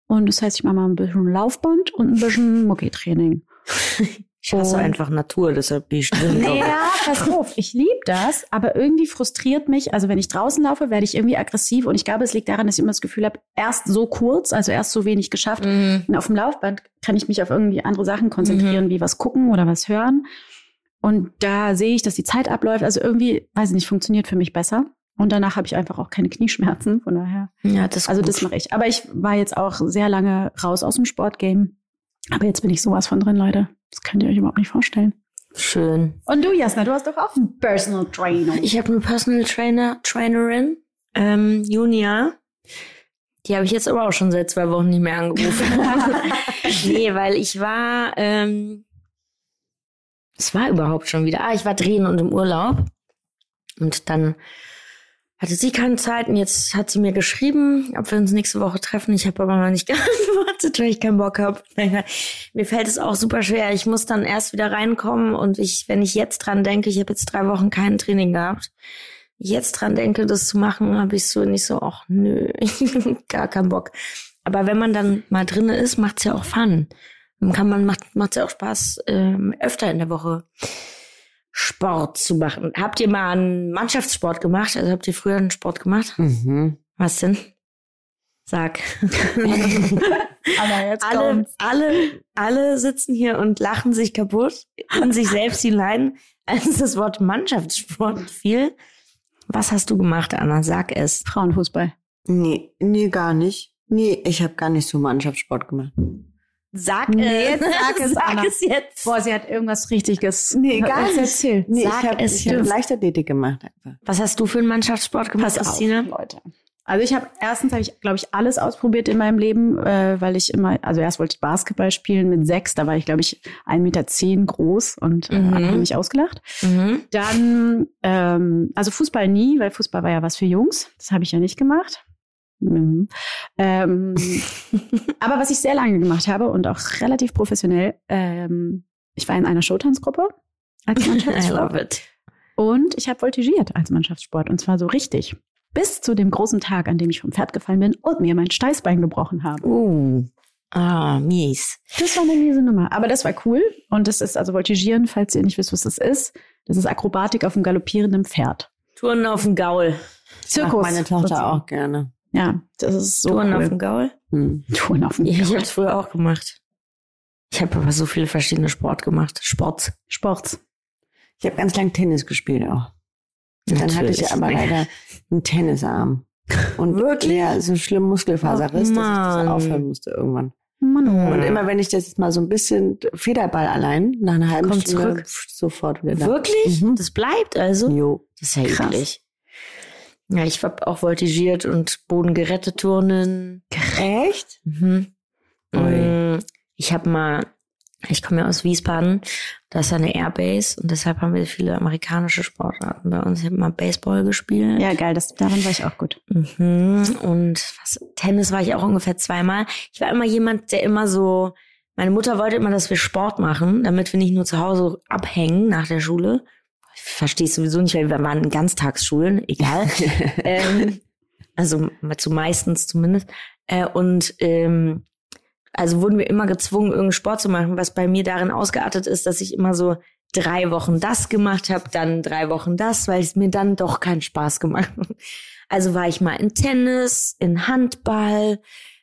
Und das heißt, ich mache mal ein bisschen Laufband und ein bisschen Muckitraining. Ich hasse Und- einfach Natur, deshalb bin ich drin. glaub ich. Ja, pass auf, ich liebe das, aber irgendwie frustriert mich, also wenn ich draußen laufe, werde ich irgendwie aggressiv und ich glaube, es liegt daran, dass ich immer das Gefühl habe, erst so kurz, also erst so wenig geschafft. Mhm. Und auf dem Laufband kann ich mich auf irgendwie andere Sachen konzentrieren, wie was gucken oder was hören. Und da sehe ich, dass die Zeit abläuft. Also irgendwie, weiß ich nicht, funktioniert für mich besser. Und danach habe ich einfach auch keine Knieschmerzen. Von daher. Ja, das ist Also gut. das mache ich. Aber ich war jetzt auch sehr lange raus aus dem Sportgame. Aber jetzt bin ich sowas von drin, Leute. Das könnt ihr euch überhaupt nicht vorstellen. schön. Und du, Jasna, du hast doch auch einen Personal Trainer. Ich habe eine Personal Trainer, Trainerin, ähm, Junia. Die habe ich jetzt aber auch schon seit zwei Wochen nicht mehr angerufen. nee, weil ich war, ähm, es war überhaupt schon wieder. Ah, ich war drehen und im Urlaub. Und dann hatte sie keine Zeit und jetzt hat sie mir geschrieben, ob wir uns nächste Woche treffen. Ich habe aber noch nicht geantwortet, weil ich keinen Bock habe. Mir fällt es auch super schwer. Ich muss dann erst wieder reinkommen und ich, wenn ich jetzt dran denke, ich habe jetzt drei Wochen kein Training gehabt, jetzt dran denke, das zu machen, habe ich so nicht so, ach nö, gar keinen Bock. Aber wenn man dann mal drinne ist, macht's ja auch Fun. Dann kann man macht macht's ja auch Spaß, ähm, öfter in der Woche Sport zu machen. Habt ihr mal einen Mannschaftssport gemacht? Also habt ihr früher einen Sport gemacht? Mhm. Was denn? Sag. Aber jetzt alle, alle, alle sitzen hier und lachen sich kaputt, in sich selbst hinein, als das Wort Mannschaftssport fiel. Was hast du gemacht, Anna? Sag es. Frauenfußball. Nee, nee, gar nicht. Nee, ich habe gar nicht so Mannschaftssport gemacht. Sag Nee, es. sag es, Sag Anna. es jetzt. Boah, sie hat irgendwas Richtiges. Nee, nicht. Erzähl. Nee, Sag ich habe es ich hab jetzt. Leichtathletik gemacht einfach. Was hast du für einen Mannschaftssport gemacht, Pass auf, Christine? Leute. Also ich habe erstens habe ich glaube ich alles ausprobiert in meinem Leben, äh, weil ich immer also erst wollte ich Basketball spielen mit sechs, da war ich glaube ich 1,10 Meter zehn groß und äh, Mhm. haben mich ausgelacht. Mhm. Dann ähm, also Fußball nie, weil Fußball war ja was für Jungs. Das habe ich ja nicht gemacht. Mhm. Ähm, aber was ich sehr lange gemacht habe und auch relativ professionell, ähm, ich war in einer Showtanzgruppe als I Mannschaftssport. love it. Und ich habe voltigiert als Mannschaftssport und zwar so richtig. Bis zu dem großen Tag, an dem ich vom Pferd gefallen bin und mir mein Steißbein gebrochen habe. Uh. Ah, mies. Das war eine miese Nummer. Aber das war cool. Und das ist also Voltigieren, falls ihr nicht wisst, was das ist. Das ist Akrobatik auf einem galoppierenden Pferd. Touren auf dem Gaul. Zirkus. Macht meine Tochter auch gerne. Ja, das ist so Touren auf cool. dem Gaul? Hm. Touren auf dem Ja, ich Gaul. habe es früher auch gemacht. Ich habe aber so viele verschiedene Sport gemacht. Sports. Sports. Ich habe ganz lang Tennis gespielt auch. Und dann hatte ich aber leider einen Tennisarm. Und Wirklich? Ja, so schlimm Muskelfaserriss, Oh, dass ich das aufhören musste irgendwann. Mann, oh. Und immer wenn ich das jetzt mal so ein bisschen Federball allein, nach einer halben Kommt Stunde zurück. sofort wieder da. Wirklich? Mhm. Das bleibt also? Jo. Das ist ja Krass. Ja, ich habe auch voltigiert und Boden gerettet turnen. Echt? Mhm. Ui. Mm, Ich habe mal, ich komme ja aus Wiesbaden, da ist ja eine Airbase und deshalb haben wir viele amerikanische Sportarten bei uns. Ich habe mal Baseball gespielt. Ja, geil. Das, daran war ich auch gut. Mhm. Und was, Tennis war ich auch ungefähr zweimal. Ich war immer jemand, der immer so, meine Mutter wollte immer, dass wir Sport machen, damit wir nicht nur zu Hause abhängen nach der Schule. Ich verstehe es sowieso nicht, weil wir waren in Ganztagsschulen, egal. ähm, also zu meistens zumindest. Äh, und ähm, also wurden wir immer gezwungen, irgendeinen Sport zu machen, was bei mir darin ausgeartet ist, dass ich immer so drei Wochen das gemacht habe, dann drei Wochen das, weil es mir dann doch keinen Spaß gemacht hat. Also war ich mal in Tennis, in Handball,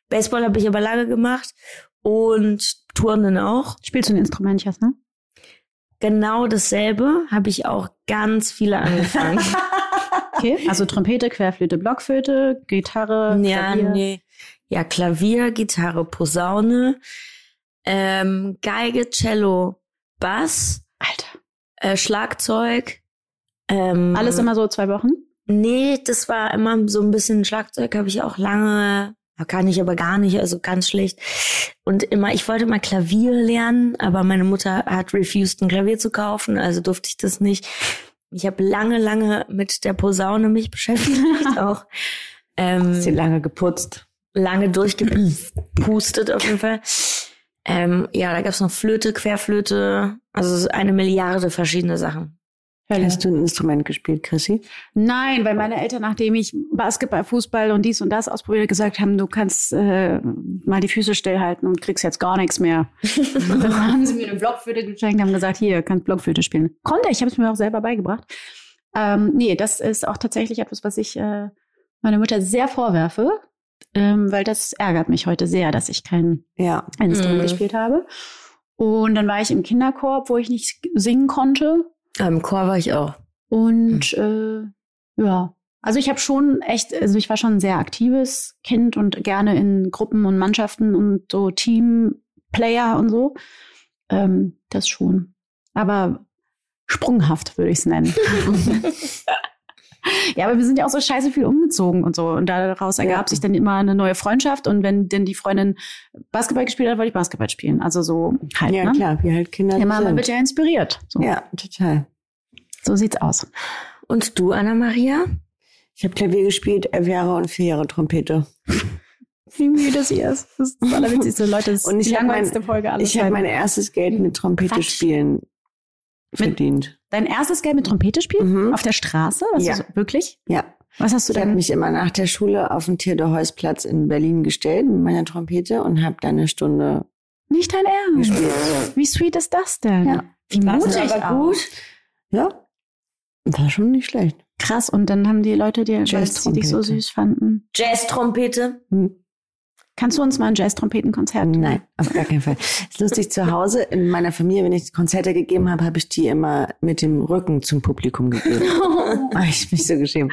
Baseball habe ich aber lange gemacht und Turnen auch. Spielst du ein Instrument, Jasna? Genau dasselbe habe ich auch ganz viele angefangen. Okay. Also Trompete, Querflöte, Blockflöte, Gitarre, ja, Klavier. nee. Ja, Klavier, Gitarre, Posaune, ähm, Geige, Cello, Bass, Alter. äh, Schlagzeug. Ähm, Alles immer so zwei Wochen? Nee, das war immer so ein bisschen Schlagzeug, habe ich auch lange, kann ich aber gar nicht, also ganz schlecht. Und immer, ich wollte mal Klavier lernen, aber meine Mutter hat refused, ein Klavier zu kaufen, also durfte ich das nicht. Ich habe lange, lange mit der Posaune mich beschäftigt, auch. Ähm, Hast sie lange geputzt. lange durchgepustet auf jeden Fall. Ähm, ja, da gab's noch Flöte, Querflöte, also eine Milliarde verschiedene Sachen. Hölle. Hast du ein Instrument gespielt, Chrissy? Nein, weil meine Eltern, nachdem ich Basketball, Fußball und dies und das ausprobiert, gesagt haben, du kannst äh, mal die Füße stillhalten und kriegst jetzt gar nichts mehr. Und dann haben sie mir eine Blockflöte geschenkt, haben gesagt, hier, kannst Blockflöte spielen. Konnte ich, habe es mir auch selber beigebracht. Ähm, nee, das ist auch tatsächlich etwas, was ich äh, meiner Mutter sehr vorwerfe, ähm, weil das ärgert mich heute sehr, dass ich kein Ja. Instrument Mhm. gespielt habe. Und dann war ich im Kinderkorb, wo ich nicht singen konnte. Im Chor war ich auch. Und äh, ja, also ich habe schon echt, also ich war schon ein sehr aktives Kind und gerne in Gruppen und Mannschaften und so Teamplayer und so. Ähm, das schon. Aber sprunghaft würde ich es nennen. ja, aber wir sind ja auch so scheiße viel umgezogen und so. Und daraus ergab Ja. sich dann immer eine neue Freundschaft. Und wenn denn die Freundin Basketball gespielt hat, wollte ich Basketball spielen. Also so halt, Ja, ne? klar, wie halt Kinder Immer, man wird ja inspiriert. So, Ja, total. so sieht's aus. Und du, Anna-Maria? Ich habe Klavier gespielt, elf Jahre und vier Jahre Trompete. Wie müde sie ist. Das ist das Allerwitzigste. Leute, das Und ist ich die hab mein- langweiligste Folge aller Ich habe mein erstes Geld mit Trompete Quatsch. spielen verdient. Dein erstes Geld mit Trompete spielen? Mhm. Auf der Straße? Was Ja. wirklich? Ja. Was hast du Ich habe denn? mich immer nach der Schule auf den Theodor-Heuss-Platz in Berlin gestellt mit meiner Trompete und habe da eine Stunde Nicht dein Ernst. gespielt. Wie sweet ist das denn? Ja. Wie mutig aber auch. gut? Ja, war schon nicht schlecht. Krass. Und dann haben die Leute dir, weil sie dich so süß fanden. Jazz-Trompete? Hm. Kannst du uns mal ein Jazz-Trompetenkonzert? Nein, auf gar keinen Fall. ist lustig zu Hause in meiner Familie, wenn ich Konzerte gegeben habe, habe ich die immer mit dem Rücken zum Publikum gegeben. Ah, ich mich so geschämt.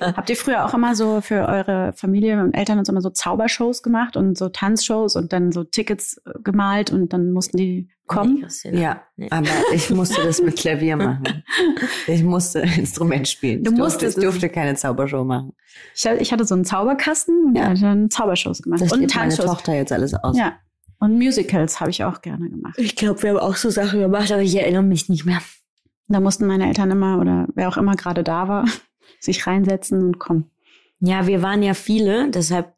Habt ihr früher auch immer so für eure Familie und Eltern und so immer so Zaubershows gemacht und so Tanzshows und dann so Tickets äh, gemalt und dann mussten die kommen? Nee. Ja, Nee. aber ich musste das mit Klavier machen. Ich musste Instrument spielen. Du ich durfte, musstest ich durfte keine Zaubershow machen. Ich, hatte- ich hatte so einen Zauberkasten und Ja. ja. dann Zaubershows gemacht. Das und meine. Tochter jetzt alles aus. Ja. Und Musicals habe ich auch gerne gemacht. Ich glaube, wir haben auch so Sachen gemacht, aber ich erinnere mich nicht mehr. Da mussten meine Eltern immer oder wer auch immer gerade da war, sich reinsetzen und kommen. Ja, wir waren ja viele, deshalb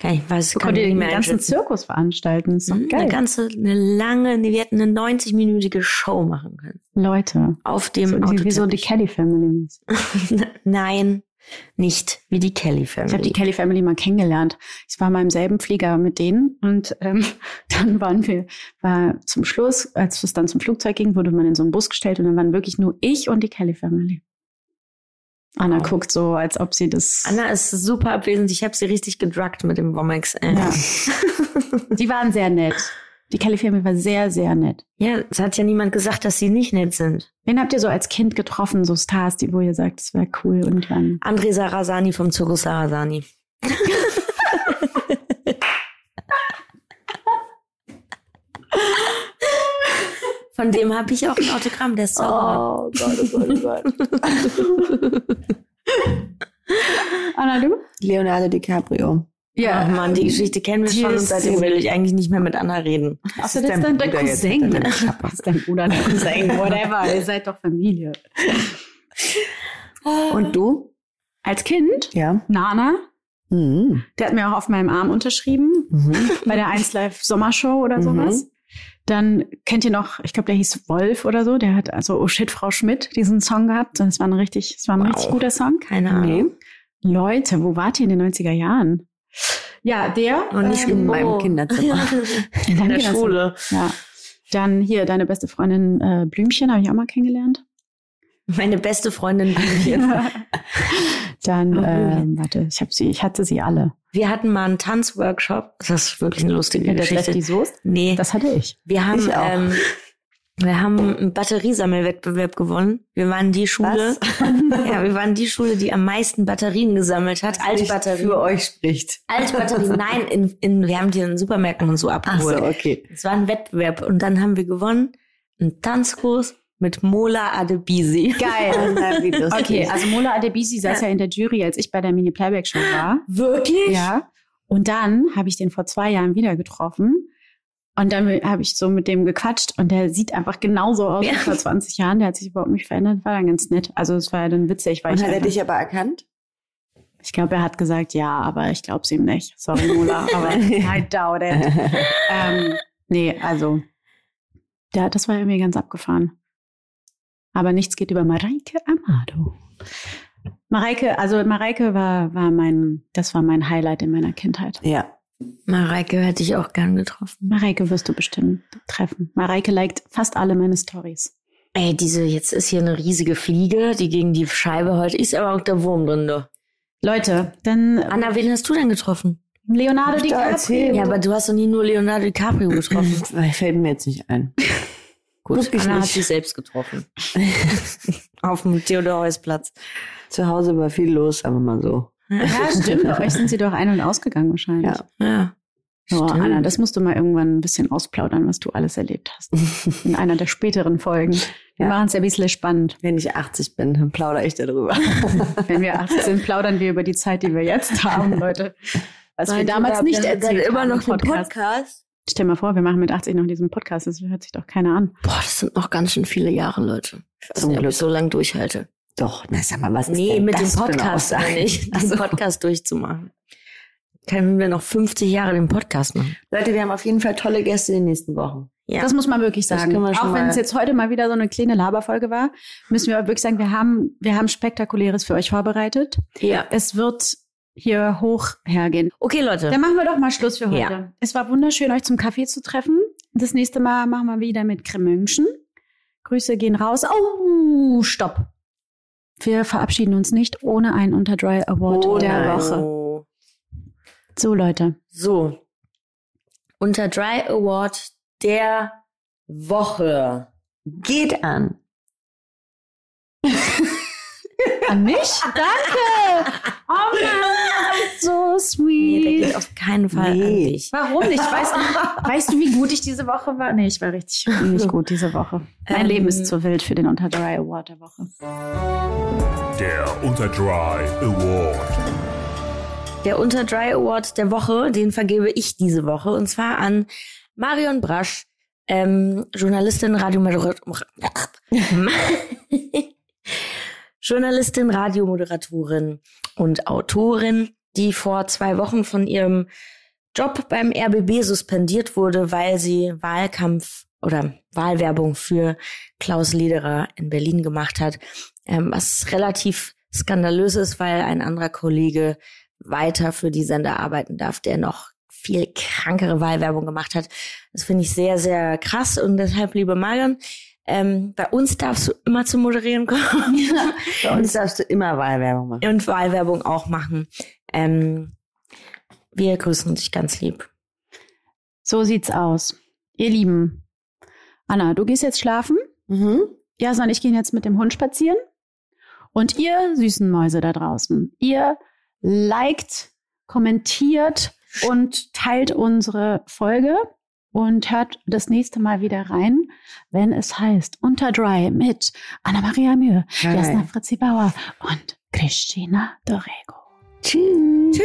kann ich weiß, kann ich nicht den mehr ganzen einschätzen. Zirkus veranstalten. Ist doch Mhm, geil. Eine ganze, eine lange, wir hätten eine 90-minütige Show machen können. Leute. Auf dem So, die, wie so die Autoteppich. Kelly Family. Nein, nicht wie die Kelly Ich habe Family. die Kelly Family mal kennengelernt. Ich war mal im selben Flieger mit denen und ähm, dann waren wir, war zum Schluss, als es dann zum Flugzeug ging, wurde man in so einen Bus gestellt und dann waren wirklich nur ich und die Kelly Family. Anna Wow. guckt so, als ob sie das. Anna ist super abwesend. Ich habe sie richtig gedruckt mit dem Womex. Äh. Ja. Die waren sehr nett. Die Kelly Family war sehr, sehr nett. ja, es hat ja niemand gesagt, dass sie nicht nett sind. Wen habt ihr so als Kind getroffen, so Stars, die, wo ihr sagt, das wäre cool irgendwann? André Sarasani vom Zirkus Sarasani. Von dem habe ich auch ein Autogramm, der ist Zauberer. Gott, oh Gott, oh Gott. Anna, du? Leonardo DiCaprio. Ach man, die Geschichte kennen wir Die schon und seitdem so- will ich eigentlich nicht mehr mit Anna reden. Ach, ist das ist dein dein, dein Bruder jetzt, Cousin. Das ist dein Bruder, dein Cousin, whatever. Ihr seid doch Familie. Und du? Als Kind, Ja. Nana, Mhm. der hat mir auch auf meinem Arm unterschrieben, Mhm. bei der 1 Live Sommershow oder Mhm. sowas. Dann kennt ihr noch, ich glaube, der hieß Wolf oder so, der hat also Oh shit, Frau Schmidt diesen Song gehabt. Das war ein richtig, das war ein Wow. richtig guter Song. Keine Ahnung. Nee. Leute, wo wart ihr in den 90er Jahren? Ja, der. Und nicht in im meinem Büro. Kinderzimmer. in In der. Schule. Ja. Dann hier deine beste Freundin äh, Blümchen habe ich auch mal kennengelernt. Meine beste Freundin Blümchen. Dann, Oh, ähm, warte, ich habe sie, ich hatte sie alle. Wir hatten mal einen Tanzworkshop. Das ist wirklich eine lustige Mit der Geschichte. Lefty Soest? Nee, Das hatte ich. wir haben, Ich ähm, wir haben einen Batteriesammelwettbewerb gewonnen. Wir waren die Schule, ja, wir waren die Schule, die am meisten Batterien gesammelt hat. Nicht Altbatterien. für euch spricht. Altbatterien, nein, in, in, wir haben die in Supermärkten und so Ach abgeholt. so, okay. Es war ein Wettbewerb und dann haben wir gewonnen. Einen Tanzkurs mit Mola Adebisi. Geil. Lustig. Okay, also Mola Adebisi saß ja. in der Jury, als ich bei der Mini-Playback-Show war. Wirklich? Ja. Und dann habe ich den vor zwei Jahren wieder getroffen. Und dann habe ich so mit dem gequatscht und der sieht einfach genauso aus Ja. wie vor 20 Jahren. Der hat sich überhaupt nicht verändert, war dann ganz nett. Also es war ja dann witzig, weil Und ich hat er dich aber erkannt? Ich glaube, er hat gesagt, ja, aber ich glaube es ihm nicht. Sorry, Mola, aber I doubt it. ähm, nee, also, ja, das war irgendwie ganz abgefahren. Aber nichts geht über Mareike Amado. Mareike, also Mareike war, war mein, das war mein Highlight in meiner Kindheit. Ja. Mareike hätte ich auch gern getroffen. Mareike wirst du bestimmt treffen. Mareike liked fast alle meine Stories. Ey, diese, jetzt ist hier eine riesige Fliege, die gegen die Scheibe heute ist, aber auch der Wurm drin, du. Leute, dann Anna, wen hast du denn getroffen? Leonardo DiCaprio. Ja, aber du hast doch nie nur Leonardo DiCaprio getroffen. Fällt mir jetzt nicht ein. Gut, Wirklich Anna hat nicht. sich selbst getroffen. Auf dem Theodor-Heuss-Platz. Zu Hause war viel los, sagen wir mal so. Ja, stimmt. Euch sind sie doch ein- und ausgegangen wahrscheinlich. Ja. Ja. Oh, Stimmt. Anna, das musst du mal irgendwann ein bisschen ausplaudern, was du alles erlebt hast. In einer der späteren Folgen. Wir Ja. machen es ja ein bisschen spannend. Wenn ich 80 bin, dann plaudere ich darüber. Wenn wir 18 sind, plaudern wir über die Zeit, die wir jetzt haben, Leute. Was wir Meint ihr, damals da nicht erzählt immer haben im noch einen Podcast. Podcast? Stell mal vor, wir machen mit 80 noch diesen Podcast. Das hört sich doch keiner an. Boah, das sind noch ganz schön viele Jahre, Leute. Ich weiß Zum nicht, ob Glück. ich so lange durchhalte. Doch, na sag mal, was ist Nee, denn mit dem das für eine Podcast meine ich, den Also, Podcast durchzumachen. Können wir noch 50 Jahre den Podcast machen? Leute, wir haben auf jeden Fall tolle Gäste in den nächsten Wochen. Ja. Das muss man wirklich sagen. wir Auch wenn es jetzt heute mal wieder so eine kleine Laberfolge war, müssen wir wirklich sagen, wir haben, wir haben Spektakuläres für euch vorbereitet. ja. Es wird hier hoch hergehen. Okay, Leute. Dann machen wir doch mal Schluss für heute. Ja. Es war wunderschön, euch zum Kaffee zu treffen. Das nächste Mal machen wir wieder mit Cremünchen. Grüße gehen raus. Oh, stopp. Wir verabschieden uns nicht ohne einen Unterdry Award Oh der nein. Woche. So, Leute. So. Unter Dry Award der Woche. Geht an. An mich? Danke! Oh Mann, so Nee, sweet. geht auf keinen Fall Nee. an dich. Warum nicht? Weißt du, weißt du, wie gut ich diese Woche war? Nee, ich war richtig nicht gut diese Woche. Mein Ähm, Leben ist zu wild für den Unterdry Award der Woche. Der Unterdry Award. Der Unter Dry Award der Woche, den vergebe ich diese Woche. Und zwar an Marion Brasch, ähm, Journalistin, Radiomoderatorin. Journalistin, Radiomoderatorin und Autorin, die vor zwei Wochen von ihrem Job beim RBB suspendiert wurde, weil sie Wahlkampf oder Wahlwerbung für Klaus Lederer in Berlin gemacht hat, ähm, was relativ skandalös ist, weil ein anderer Kollege weiter für die Sender arbeiten darf, der noch viel krankere Wahlwerbung gemacht hat. Das finde ich sehr, sehr krass und deshalb, liebe Marion, ähm, bei uns darfst du immer zum Moderieren kommen Bei uns darfst du immer Wahlwerbung machen. und Wahlwerbung auch machen. Ähm, wir grüßen dich ganz lieb. So sieht's aus. Ihr Lieben. Anna, du gehst jetzt schlafen. Mhm. Jasa und ich gehen jetzt mit dem Hund spazieren. Und ihr süßen Mäuse da draußen, ihr liked, kommentiert und teilt unsere Folge und hört das nächste Mal wieder rein, wenn es heißt Unter Dry mit Anna-Maria Mühe. Jasna Fritzi Bauer und Christina Dorego. Tschüss.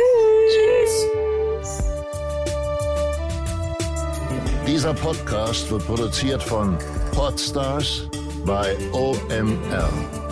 Dieser Podcast wird produziert von Podstars bei OMR.